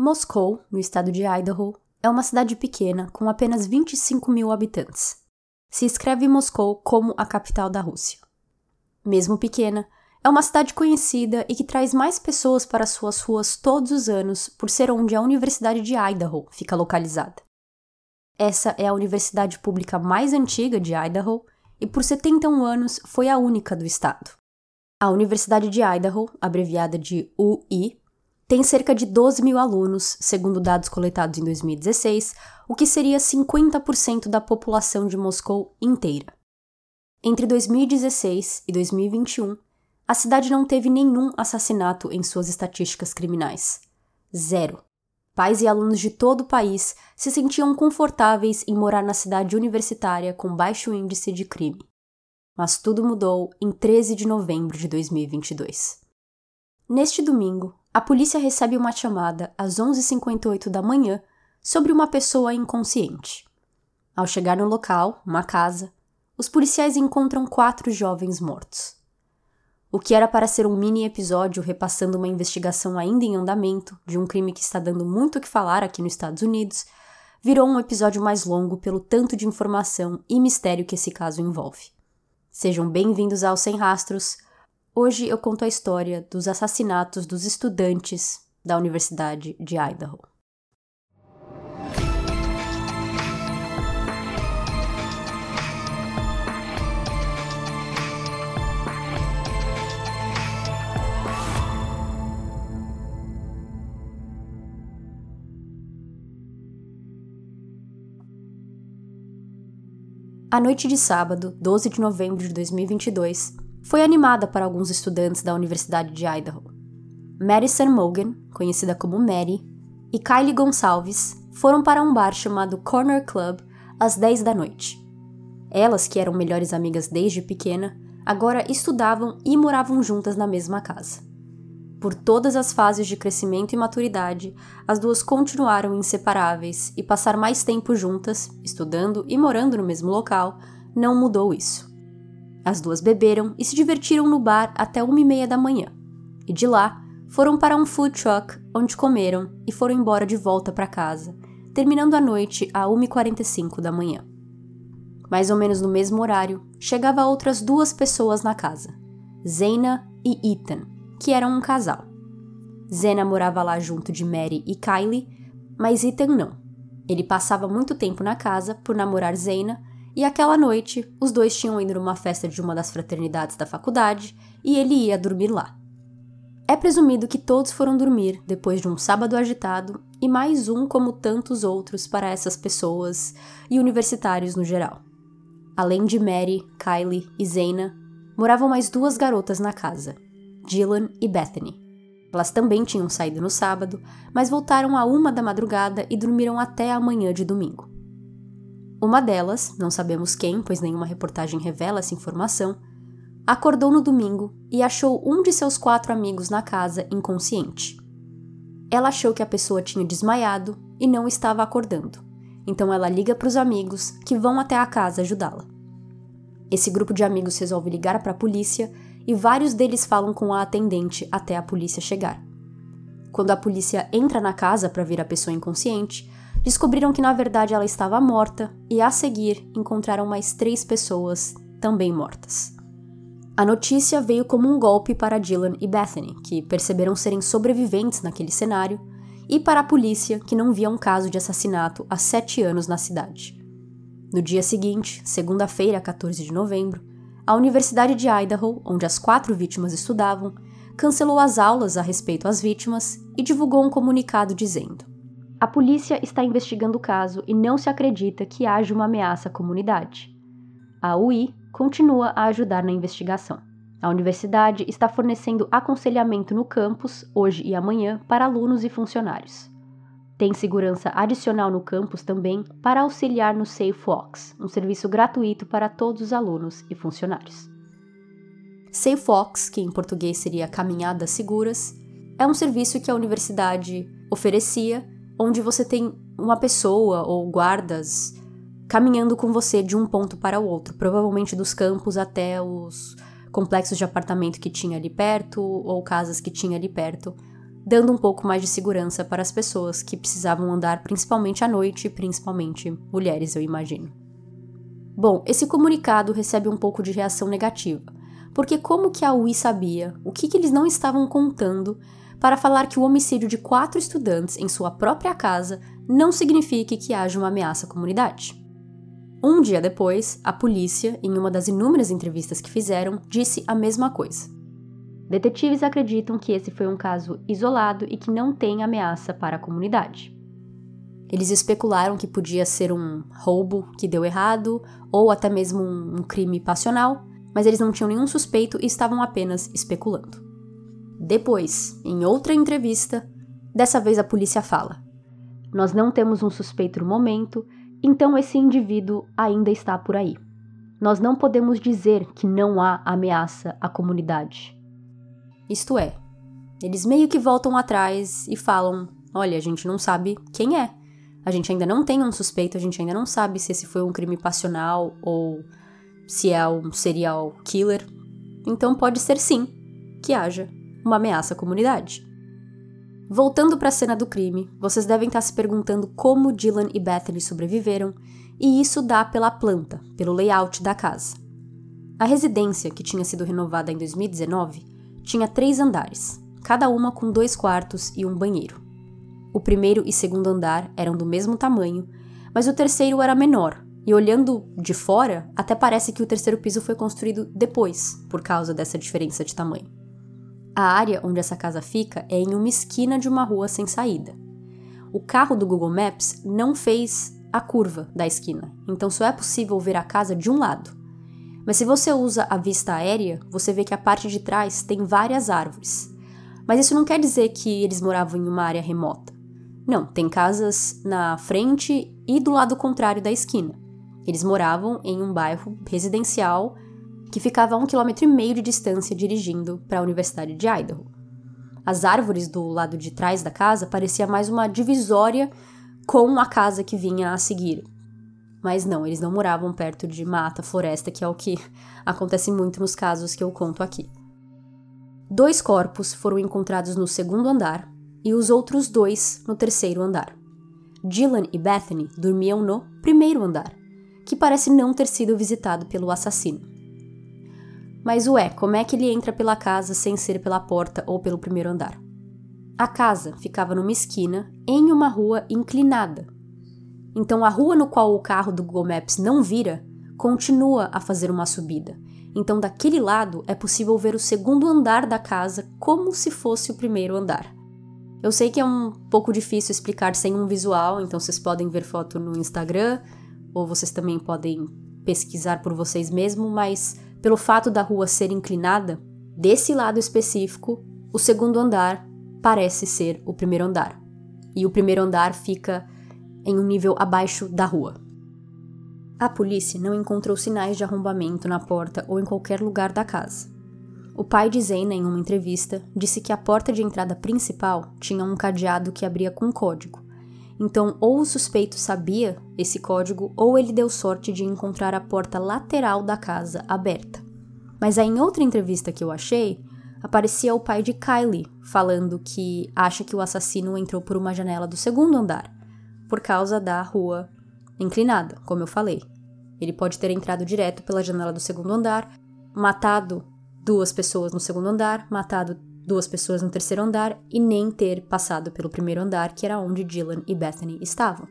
Moscou, no estado de Idaho, é uma cidade pequena com apenas 25 mil habitantes. Se escreve Moscou como a capital da Rússia. Mesmo pequena, é uma cidade conhecida e que traz mais pessoas para suas ruas todos os anos por ser onde a Universidade de Idaho fica localizada. Essa é a universidade pública mais antiga de Idaho e por 71 anos foi a única do estado. A Universidade de Idaho, abreviada de UI, tem cerca de 12 mil alunos, segundo dados coletados em 2016, o que seria 50% da população de Moscou inteira. Entre 2016 e 2021, a cidade não teve nenhum assassinato em suas estatísticas criminais. Zero. Pais e alunos de todo o país se sentiam confortáveis em morar na cidade universitária com baixo índice de crime. Mas tudo mudou em 13 de novembro de 2022. Neste domingo, a polícia recebe uma chamada às 11h58 da manhã sobre uma pessoa inconsciente. Ao chegar no local, uma casa, os policiais encontram quatro jovens mortos. O que era para ser um mini episódio repassando uma investigação ainda em andamento de um crime que está dando muito o que falar aqui nos Estados Unidos, virou um episódio mais longo pelo tanto de informação e mistério que esse caso envolve. Sejam bem-vindos ao Sem Rastros, Hoje eu conto a história dos assassinatos dos estudantes da Universidade de Idaho. A noite de sábado, 12 de novembro de 2022, foi animada para alguns estudantes da Universidade de Idaho. Madison Mogan, conhecida como Mary, e Kylie Gonçalves foram para um bar chamado Corner Club às 10 da noite. Elas, que eram melhores amigas desde pequena, agora estudavam e moravam juntas na mesma casa. Por todas as fases de crescimento e maturidade, as duas continuaram inseparáveis e passar mais tempo juntas, estudando e morando no mesmo local, não mudou isso. As duas beberam e se divertiram no bar até uma e meia da manhã. E de lá, foram para um food truck, onde comeram e foram embora de volta para casa, terminando a noite a 1h45 da manhã. Mais ou menos no mesmo horário, chegava outras duas pessoas na casa, Zena e Ethan, que eram um casal. Zena morava lá junto de Mary e Kylie, mas Ethan não. Ele passava muito tempo na casa por namorar Zena e aquela noite, os dois tinham ido numa festa de uma das fraternidades da faculdade e ele ia dormir lá. É presumido que todos foram dormir depois de um sábado agitado e mais um como tantos outros para essas pessoas e universitários no geral. Além de Mary, Kylie e Zaina, moravam mais duas garotas na casa, Dylan e Bethany. Elas também tinham saído no sábado, mas voltaram a uma da madrugada e dormiram até a manhã de domingo. Uma delas, não sabemos quem, pois nenhuma reportagem revela essa informação, acordou no domingo e achou um de seus quatro amigos na casa inconsciente. Ela achou que a pessoa tinha desmaiado e não estava acordando, então ela liga para os amigos que vão até a casa ajudá-la. Esse grupo de amigos resolve ligar para a polícia e vários deles falam com a atendente até a polícia chegar. Quando a polícia entra na casa para ver a pessoa inconsciente, descobriram que na verdade ela estava morta e a seguir encontraram mais três pessoas também mortas. A notícia veio como um golpe para Dylan e Bethany, que perceberam serem sobreviventes naquele cenário, e para a polícia, que não via um caso de assassinato há sete anos na cidade. No dia seguinte, segunda-feira, 14 de novembro, a Universidade de Idaho, onde as quatro vítimas estudavam, cancelou as aulas a respeito às vítimas e divulgou um comunicado dizendo: a polícia está investigando o caso e não se acredita que haja uma ameaça à comunidade. A UI continua a ajudar na investigação. A universidade está fornecendo aconselhamento no campus, hoje e amanhã, para alunos e funcionários. Tem segurança adicional no campus também para auxiliar no SafeWalks, um serviço gratuito para todos os alunos e funcionários. SafeWalks, que em português seria Caminhadas Seguras, é um serviço que a universidade oferecia onde você tem uma pessoa ou guardas caminhando com você de um ponto para o outro, provavelmente dos campos até os complexos de apartamento que tinha ali perto ou casas que tinha ali perto, dando um pouco mais de segurança para as pessoas que precisavam andar principalmente à noite, principalmente mulheres, eu imagino. Bom, esse comunicado recebe um pouco de reação negativa, porque como que a UI sabia o que, que eles não estavam contando para falar que o homicídio de quatro estudantes em sua própria casa não signifique que haja uma ameaça à comunidade. Um dia depois, a polícia, em uma das inúmeras entrevistas que fizeram, disse a mesma coisa. Detetives acreditam que esse foi um caso isolado e que não tem ameaça para a comunidade. Eles especularam que podia ser um roubo que deu errado ou até mesmo um crime passional, mas eles não tinham nenhum suspeito e estavam apenas especulando. Depois, em outra entrevista, dessa vez a polícia fala: Nós não temos um suspeito no momento, então esse indivíduo ainda está por aí. Nós não podemos dizer que não há ameaça à comunidade. Isto é, eles meio que voltam atrás e falam: Olha, a gente não sabe quem é. A gente ainda não tem um suspeito, a gente ainda não sabe se esse foi um crime passional ou se é um serial killer. Então pode ser sim que haja uma ameaça à comunidade. Voltando para a cena do crime, vocês devem estar se perguntando como Dylan e Bethany sobreviveram, e isso dá pela planta, pelo layout da casa. A residência, que tinha sido renovada em 2019, tinha três andares, cada uma com dois quartos e um banheiro. O primeiro e segundo andar eram do mesmo tamanho, mas o terceiro era menor, e olhando de fora, até parece que o terceiro piso foi construído depois, por causa dessa diferença de tamanho. A área onde essa casa fica é em uma esquina de uma rua sem saída. O carro do Google Maps não fez a curva da esquina, então só é possível ver a casa de um lado. Mas se você usa a vista aérea, você vê que a parte de trás tem várias árvores. Mas isso não quer dizer que eles moravam em uma área remota. Não, tem casas na frente e do lado contrário da esquina. Eles moravam em um bairro residencial que ficava a um quilômetro e meio de distância dirigindo para a Universidade de Idaho. As árvores do lado de trás da casa parecia mais uma divisória com a casa que vinha a seguir. Mas não, eles não moravam perto de mata, floresta, que é o que acontece muito nos casos que eu conto aqui. Dois corpos foram encontrados no segundo andar e os outros dois no terceiro andar. Dylan e Bethany dormiam no primeiro andar, que parece não ter sido visitado pelo assassino. Mas ué, como é que ele entra pela casa sem ser pela porta ou pelo primeiro andar? A casa ficava numa esquina em uma rua inclinada. Então a rua no qual o carro do Google Maps não vira continua a fazer uma subida. Então daquele lado é possível ver o segundo andar da casa como se fosse o primeiro andar. Eu sei que é um pouco difícil explicar sem um visual, então vocês podem ver foto no Instagram ou vocês também podem pesquisar por vocês mesmos, mas pelo fato da rua ser inclinada, desse lado específico, o segundo andar parece ser o primeiro andar. E o primeiro andar fica em um nível abaixo da rua. A polícia não encontrou sinais de arrombamento na porta ou em qualquer lugar da casa. O pai de Zena, em uma entrevista, disse que a porta de entrada principal tinha um cadeado que abria com código, então, ou o suspeito sabia esse código, ou ele deu sorte de encontrar a porta lateral da casa aberta. Mas aí, em outra entrevista que eu achei, aparecia o pai de Kylie falando que acha que o assassino entrou por uma janela do segundo andar, por causa da rua inclinada, como eu falei. Ele pode ter entrado direto pela janela do segundo andar, matado duas pessoas no segundo andar, matado duas pessoas no terceiro andar e nem ter passado pelo primeiro andar, que era onde Dylan e Bethany estavam.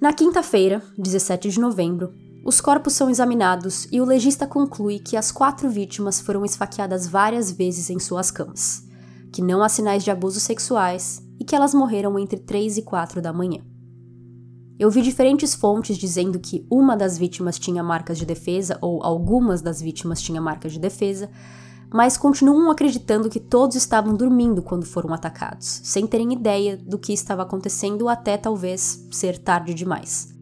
Na quinta-feira, 17 de novembro, os corpos são examinados e o legista conclui que as quatro vítimas foram esfaqueadas várias vezes em suas camas, que não há sinais de abusos sexuais e que elas morreram entre 3 e 4 da manhã. Eu vi diferentes fontes dizendo que uma das vítimas tinha marcas de defesa ou algumas das vítimas tinham marcas de defesa, mas continuam acreditando que todos estavam dormindo quando foram atacados, sem terem ideia do que estava acontecendo até talvez ser tarde demais.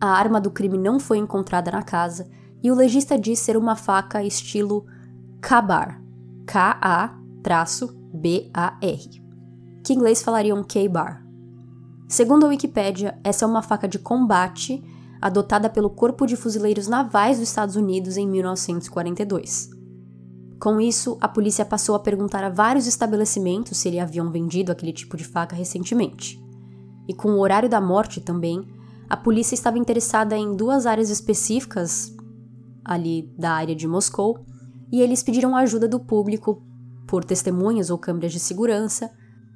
A arma do crime não foi encontrada na casa e o legista diz ser uma faca estilo K-bar, K-A-B-A-R, que em inglês falariam K-bar. Segundo a Wikipédia, essa é uma faca de combate adotada pelo Corpo de Fuzileiros Navais dos Estados Unidos em 1942. Com isso, a polícia passou a perguntar a vários estabelecimentos se eles haviam vendido aquele tipo de faca recentemente. E com o horário da morte também, a polícia estava interessada em duas áreas específicas ali da área de Moscou, e eles pediram ajuda do público por testemunhas ou câmeras de segurança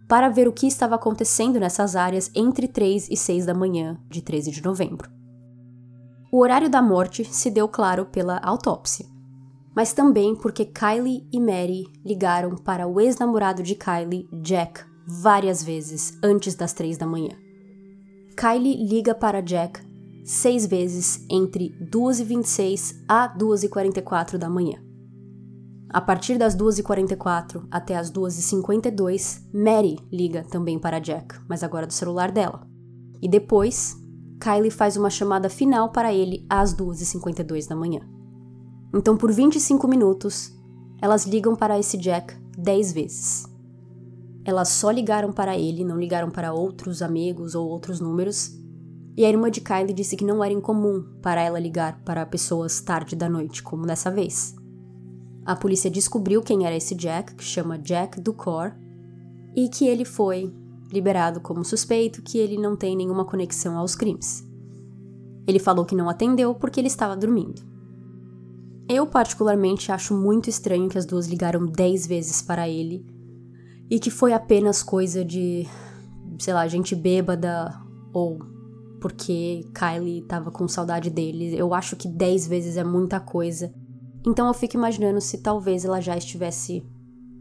para ver o que estava acontecendo nessas áreas entre 3 e 6 da manhã de 13 de novembro. O horário da morte se deu claro pela autópsia, mas também porque Kylie e Mary ligaram para o ex-namorado de Kylie, Jack, várias vezes antes das 3 da manhã. Kylie liga para Jack seis vezes entre 2h26 a 2h44 da manhã. A partir das 2h44 até as 2h52, Mary liga também para Jack, mas agora do celular dela. E depois, Kylie faz uma chamada final para ele às 2h52 da manhã. Então, por 25 minutos, elas ligam para esse Jack 10 vezes. Elas só ligaram para ele, não ligaram para outros amigos ou outros números, e a irmã de Kylie disse que não era incomum para ela ligar para pessoas tarde da noite, como dessa vez. A polícia descobriu quem era esse Jack, que chama Jack Ducor, e que ele foi liberado como suspeito, que ele não tem nenhuma conexão aos crimes. Ele falou que não atendeu porque ele estava dormindo. Eu, particularmente, acho muito estranho que as duas ligaram dez vezes para ele e que foi apenas coisa de, sei lá, gente bêbada ou porque Kylie tava com saudade dele. Eu acho que 10 vezes é muita coisa. Então eu fico imaginando se talvez ela já estivesse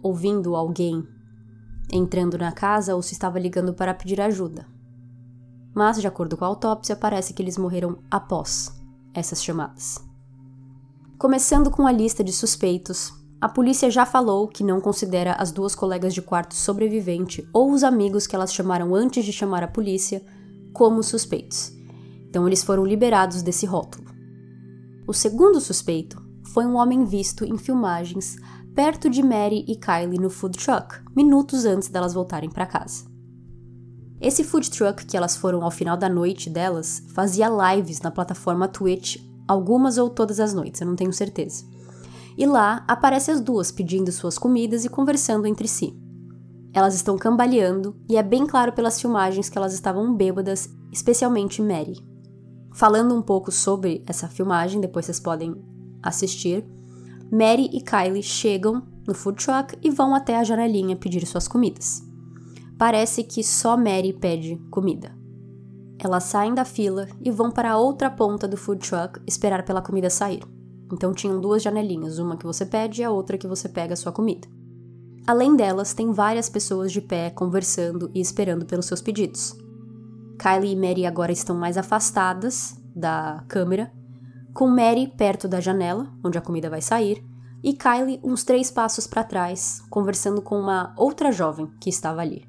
ouvindo alguém entrando na casa ou se estava ligando para pedir ajuda. Mas, de acordo com a autópsia, parece que eles morreram após essas chamadas. Começando com a lista de suspeitos, a polícia já falou que não considera as duas colegas de quarto sobrevivente ou os amigos que elas chamaram antes de chamar a polícia como suspeitos. Então eles foram liberados desse rótulo. O segundo suspeito foi um homem visto em filmagens perto de Mary e Kylie no food truck, minutos antes delas voltarem para casa. Esse food truck que elas foram ao final da noite delas fazia lives na plataforma Twitch algumas ou todas as noites, eu não tenho certeza. E lá aparece as duas pedindo suas comidas e conversando entre si. Elas estão cambaleando e é bem claro pelas filmagens que elas estavam bêbadas, especialmente Mary. Falando um pouco sobre essa filmagem, depois vocês podem assistir. Mary e Kylie chegam no food truck e vão até a janelinha pedir suas comidas. Parece que só Mary pede comida. Elas saem da fila e vão para a outra ponta do food truck esperar pela comida sair. Então tinham duas janelinhas, uma que você pede e a outra que você pega a sua comida. Além delas, tem várias pessoas de pé conversando e esperando pelos seus pedidos. Kylie e Mary agora estão mais afastadas da câmera, com Mary perto da janela, onde a comida vai sair, e Kylie uns três passos para trás, conversando com uma outra jovem que estava ali.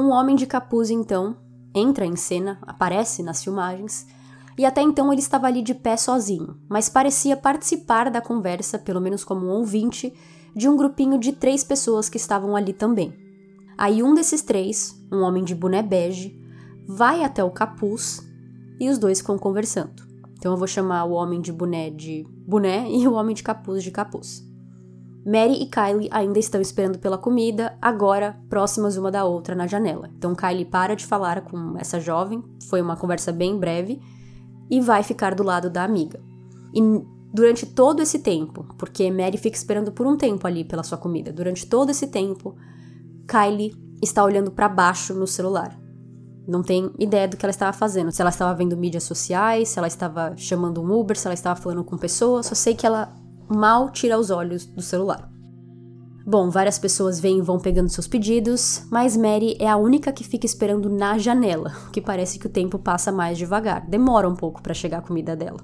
Um homem de capuz, então, entra em cena, aparece nas filmagens, e até então ele estava ali de pé sozinho, mas parecia participar da conversa, pelo menos como um ouvinte, de um grupinho de três pessoas que estavam ali também. Aí um desses três, um homem de boné bege, vai até o capuz e os dois ficam conversando. Então eu vou chamar o homem de boné de boné e o homem de capuz de capuz. Mary e Kylie ainda estão esperando pela comida, agora próximas uma da outra na janela. Então Kylie para de falar com essa jovem, foi uma conversa bem breve, e vai ficar do lado da amiga. E durante todo esse tempo, porque Mary fica esperando por um tempo ali pela sua comida. Durante todo esse tempo, Kylie está olhando para baixo no celular. Não tem ideia do que ela estava fazendo. Se ela estava vendo mídias sociais, se ela estava chamando um Uber, se ela estava falando com pessoas. Só sei que ela mal tira os olhos do celular. Bom, várias pessoas vêm e vão pegando seus pedidos, mas Mary é a única que fica esperando na janela, que parece que o tempo passa mais devagar. Demora um pouco para chegar a comida dela.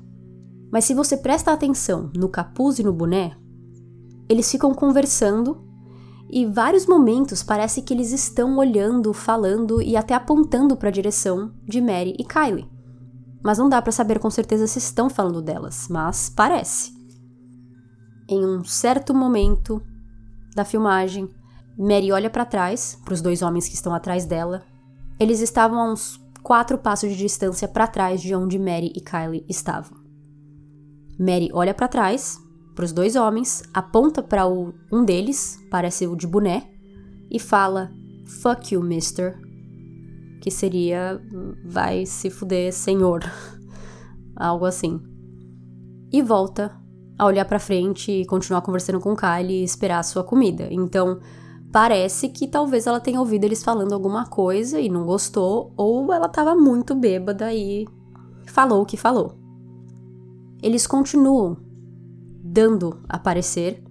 Mas se você presta atenção no capuz e no boné, eles ficam conversando e vários momentos parece que eles estão olhando, falando e até apontando para a direção de Mary e Kylie. Mas não dá para saber com certeza se estão falando delas, mas parece. Em um certo momento da filmagem, Mary olha para trás, para os dois homens que estão atrás dela. Eles estavam a uns quatro passos de distância para trás de onde Mary e Kylie estavam. Mary olha para trás para os dois homens, aponta para um deles, parece o de boné, e fala: Fuck you, mister. Que seria vai se fuder, senhor. Algo assim. E volta a olhar para frente e continuar conversando com Kylie e esperar a sua comida. Então, parece que talvez ela tenha ouvido eles falando alguma coisa e não gostou, ou ela estava muito bêbada e falou o que falou. Eles continuam dando a parecer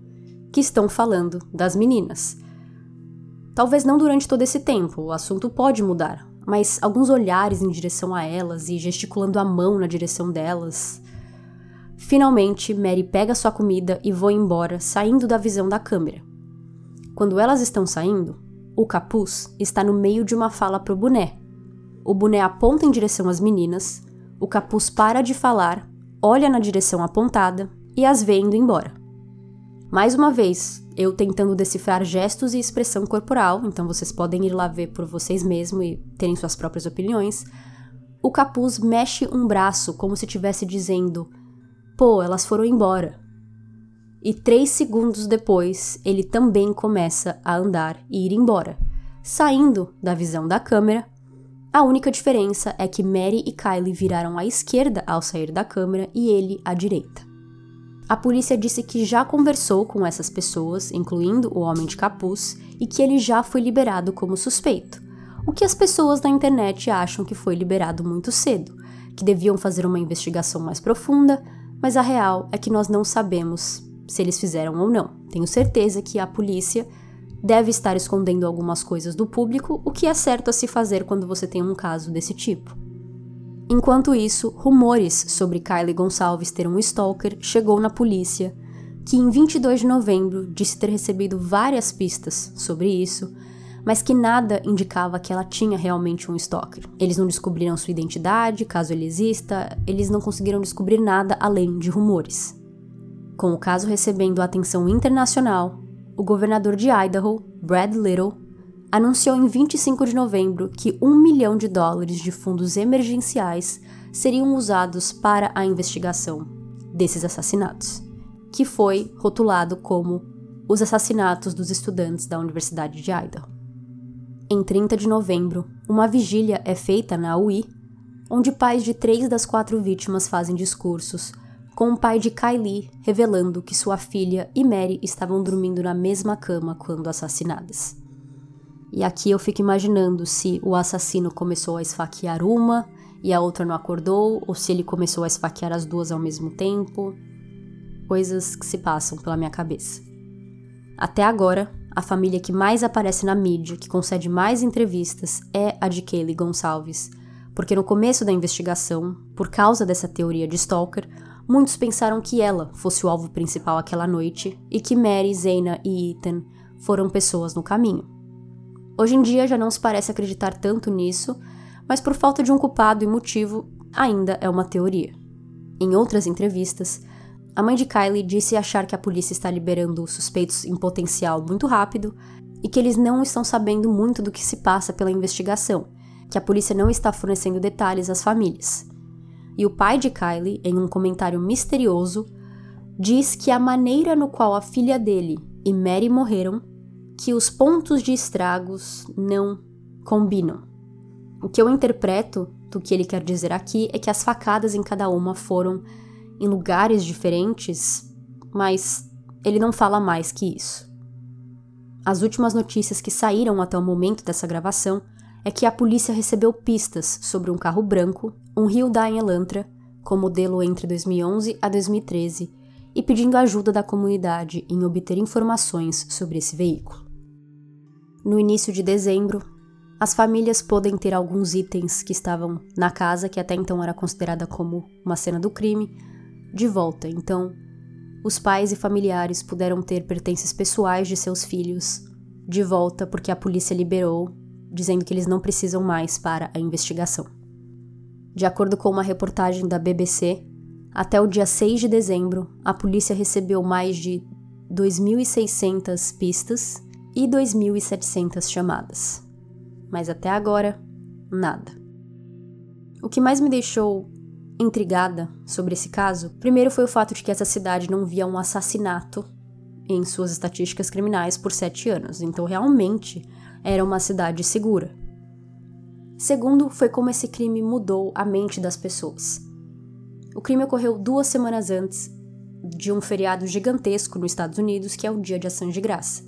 que estão falando das meninas. Talvez não durante todo esse tempo, o assunto pode mudar, mas alguns olhares em direção a elas e gesticulando a mão na direção delas. Finalmente, Mary pega sua comida e voa embora, saindo da visão da câmera. Quando elas estão saindo, o capuz está no meio de uma fala pro boné. O boné aponta em direção às meninas, o capuz para de falar, olha na direção apontada e as vê indo embora. Mais uma vez, eu tentando decifrar gestos e expressão corporal, então vocês podem ir lá ver por vocês mesmos e terem suas próprias opiniões. O capuz mexe um braço como se estivesse dizendo: Pô, elas foram embora. E três segundos depois, ele também começa a andar e ir embora, saindo da visão da câmera. A única diferença é que Mary e Kylie viraram à esquerda ao sair da câmera e ele à direita. A polícia disse que já conversou com essas pessoas, incluindo o homem de capuz, e que ele já foi liberado como suspeito. O que as pessoas na internet acham que foi liberado muito cedo, que deviam fazer uma investigação mais profunda, mas a real é que nós não sabemos se eles fizeram ou não. Tenho certeza que a polícia deve estar escondendo algumas coisas do público, o que é certo a se fazer quando você tem um caso desse tipo. Enquanto isso, rumores sobre Kylie Gonçalves ter um stalker chegou na polícia, que em 22 de novembro disse ter recebido várias pistas sobre isso, mas que nada indicava que ela tinha realmente um stalker. Eles não descobriram sua identidade, caso ele exista, eles não conseguiram descobrir nada além de rumores. Com o caso recebendo atenção internacional, o governador de Idaho, Brad Little, anunciou em 25 de novembro que um milhão de dólares de fundos emergenciais seriam usados para a investigação desses assassinatos, que foi rotulado como os assassinatos dos estudantes da Universidade de Idaho. Em 30 de novembro, uma vigília é feita na UI, onde pais de três das quatro vítimas fazem discursos, com o pai de Kylie revelando que sua filha e Mary estavam dormindo na mesma cama quando assassinadas. E aqui eu fico imaginando se o assassino começou a esfaquear uma e a outra não acordou, ou se ele começou a esfaquear as duas ao mesmo tempo. Coisas que se passam pela minha cabeça. Até agora, a família que mais aparece na mídia, que concede mais entrevistas, é a de Kaylee Gonçalves, porque no começo da investigação, por causa dessa teoria de Stalker, muitos pensaram que ela fosse o alvo principal aquela noite e que Mary, Zena e Ethan foram pessoas no caminho. Hoje em dia já não se parece acreditar tanto nisso, mas por falta de um culpado e motivo, ainda é uma teoria. Em outras entrevistas, a mãe de Kylie disse achar que a polícia está liberando suspeitos em potencial muito rápido e que eles não estão sabendo muito do que se passa pela investigação, que a polícia não está fornecendo detalhes às famílias. E o pai de Kylie, em um comentário misterioso, diz que a maneira no qual a filha dele e Mary morreram que os pontos de estragos não combinam. O que eu interpreto do que ele quer dizer aqui é que as facadas em cada uma foram em lugares diferentes, mas ele não fala mais que isso. As últimas notícias que saíram até o momento dessa gravação é que a polícia recebeu pistas sobre um carro branco, um Hyundai Elantra, com modelo entre 2011 a 2013, e pedindo ajuda da comunidade em obter informações sobre esse veículo. No início de dezembro, as famílias podem ter alguns itens que estavam na casa, que até então era considerada como uma cena do crime, de volta. Então, os pais e familiares puderam ter pertences pessoais de seus filhos de volta porque a polícia liberou, dizendo que eles não precisam mais para a investigação. De acordo com uma reportagem da BBC, até o dia 6 de dezembro, a polícia recebeu mais de 2.600 pistas e 2.700 chamadas. Mas até agora, nada. O que mais me deixou intrigada sobre esse caso, primeiro foi o fato de que essa cidade não via um assassinato em suas estatísticas criminais por sete anos, então realmente era uma cidade segura. Segundo, foi como esse crime mudou a mente das pessoas. O crime ocorreu duas semanas antes de um feriado gigantesco nos Estados Unidos, que é o Dia de Ação de Graça.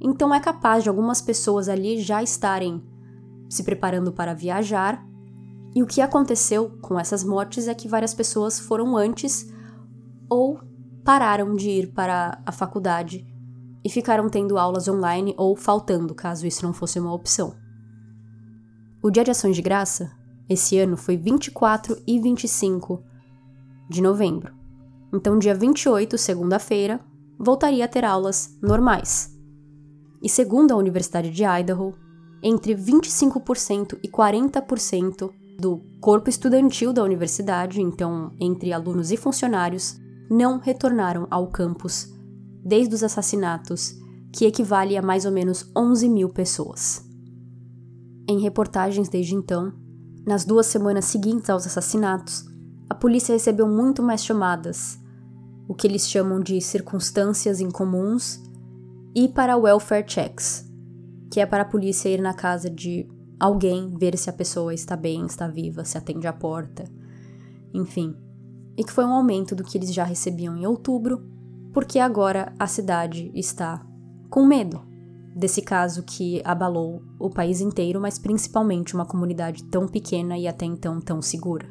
Então é capaz de algumas pessoas ali já estarem se preparando para viajar e o que aconteceu com essas mortes é que várias pessoas foram antes ou pararam de ir para a faculdade e ficaram tendo aulas online ou faltando, caso isso não fosse uma opção. O Dia de Ações de Graça, esse ano, foi 24 e 25 de novembro. Então, dia 28, segunda-feira, voltaria a ter aulas normais. E segundo a Universidade de Idaho, entre 25% e 40% do corpo estudantil da universidade, então entre alunos e funcionários, não retornaram ao campus desde os assassinatos, que equivale a mais ou menos 11 mil pessoas. Em reportagens desde então, nas duas semanas seguintes aos assassinatos, a polícia recebeu muito mais chamadas, o que eles chamam de circunstâncias incomuns, e para welfare checks, que é para a polícia ir na casa de alguém ver se a pessoa está bem, está viva, se atende à porta, enfim. E que foi um aumento do que eles já recebiam em outubro, porque agora a cidade está com medo desse caso que abalou o país inteiro, mas principalmente uma comunidade tão pequena e até então tão segura.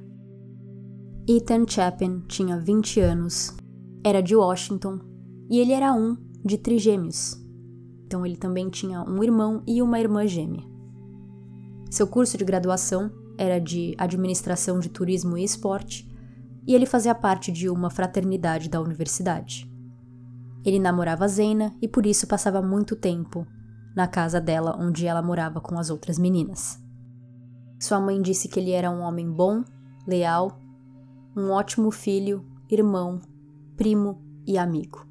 Ethan Chapin tinha 20 anos, era de Washington e ele era um de trigêmeos. Então ele também tinha um irmão e uma irmã gêmea. Seu curso de graduação era de Administração de Turismo e Esporte, e ele fazia parte de uma fraternidade da universidade. Ele namorava Zena e por isso passava muito tempo na casa dela onde ela morava com as outras meninas. Sua mãe disse que ele era um homem bom, leal, um ótimo filho, irmão, primo e amigo.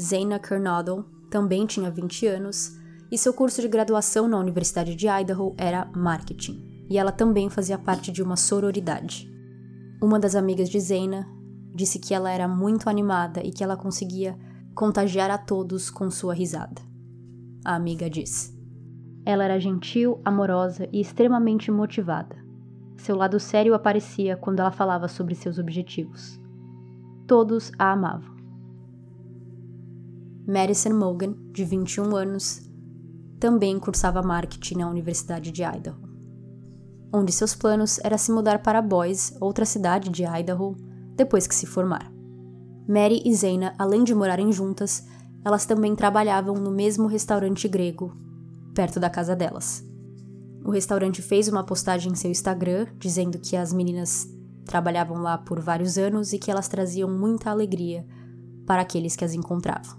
Zena Kernodle também tinha 20 anos e seu curso de graduação na Universidade de Idaho era marketing, e ela também fazia parte de uma sororidade. Uma das amigas de Zena disse que ela era muito animada e que ela conseguia contagiar a todos com sua risada. A amiga disse. Ela era gentil, amorosa e extremamente motivada. Seu lado sério aparecia quando ela falava sobre seus objetivos. Todos a amavam. Madison Mogan, de 21 anos, também cursava marketing na Universidade de Idaho, onde seus planos era se mudar para Boise, outra cidade de Idaho, depois que se formar. Mary e Zena, além de morarem juntas, elas também trabalhavam no mesmo restaurante grego, perto da casa delas. O restaurante fez uma postagem em seu Instagram dizendo que as meninas trabalhavam lá por vários anos e que elas traziam muita alegria para aqueles que as encontravam.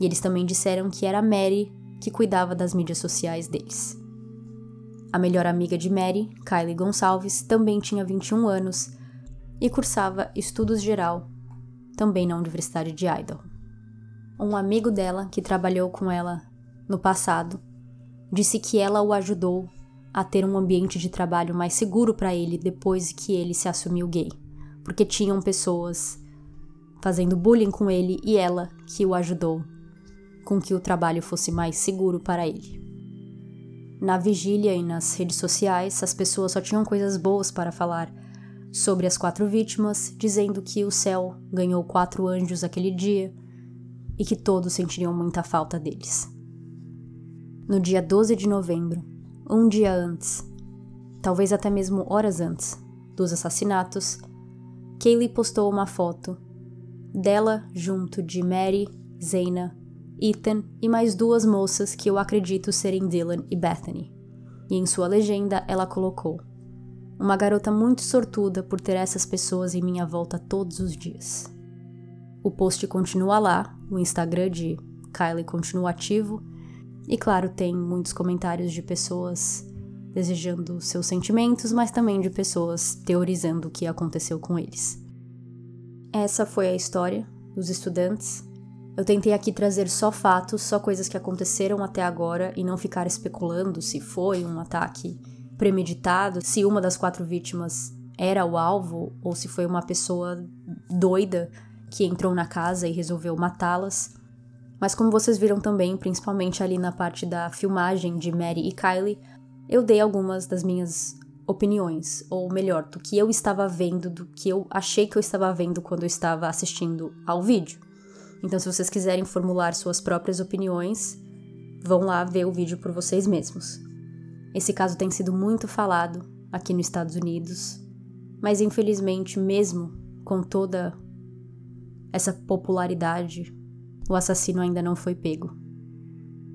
E eles também disseram que era Mary que cuidava das mídias sociais deles. A melhor amiga de Mary, Kylie Gonçalves, também tinha 21 anos e cursava estudos geral, também na Universidade de Idaho. Um amigo dela, que trabalhou com ela no passado, disse que ela o ajudou a ter um ambiente de trabalho mais seguro para ele depois que ele se assumiu gay, porque tinham pessoas fazendo bullying com ele e ela que o ajudou com que o trabalho fosse mais seguro para ele. Na vigília e nas redes sociais, as pessoas só tinham coisas boas para falar sobre as quatro vítimas, dizendo que o céu ganhou quatro anjos aquele dia e que todos sentiriam muita falta deles. No dia 12 de novembro, um dia antes, talvez até mesmo horas antes dos assassinatos, Kaylee postou uma foto dela junto de Mary, Zena Ethan e mais duas moças que eu acredito serem Dylan e Bethany. E em sua legenda ela colocou: Uma garota muito sortuda por ter essas pessoas em minha volta todos os dias. O post continua lá, o Instagram de Kylie continua ativo, e claro, tem muitos comentários de pessoas desejando seus sentimentos, mas também de pessoas teorizando o que aconteceu com eles. Essa foi a história dos estudantes eu tentei aqui trazer só fatos, só coisas que aconteceram até agora e não ficar especulando se foi um ataque premeditado, se uma das quatro vítimas era o alvo ou se foi uma pessoa doida que entrou na casa e resolveu matá-las. Mas como vocês viram também, principalmente ali na parte da filmagem de Mary e Kylie, eu dei algumas das minhas opiniões, ou melhor, do que eu estava vendo, do que eu achei que eu estava vendo quando eu estava assistindo ao vídeo. Então, se vocês quiserem formular suas próprias opiniões, vão lá ver o vídeo por vocês mesmos. Esse caso tem sido muito falado aqui nos Estados Unidos, mas infelizmente, mesmo com toda essa popularidade, o assassino ainda não foi pego.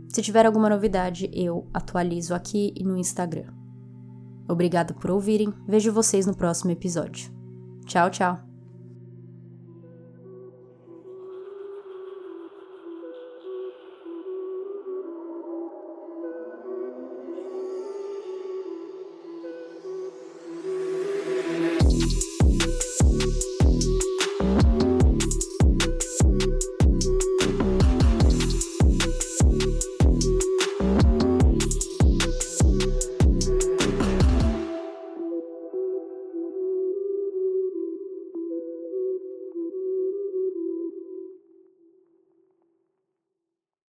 Se tiver alguma novidade, eu atualizo aqui e no Instagram. Obrigada por ouvirem. Vejo vocês no próximo episódio. Tchau, tchau.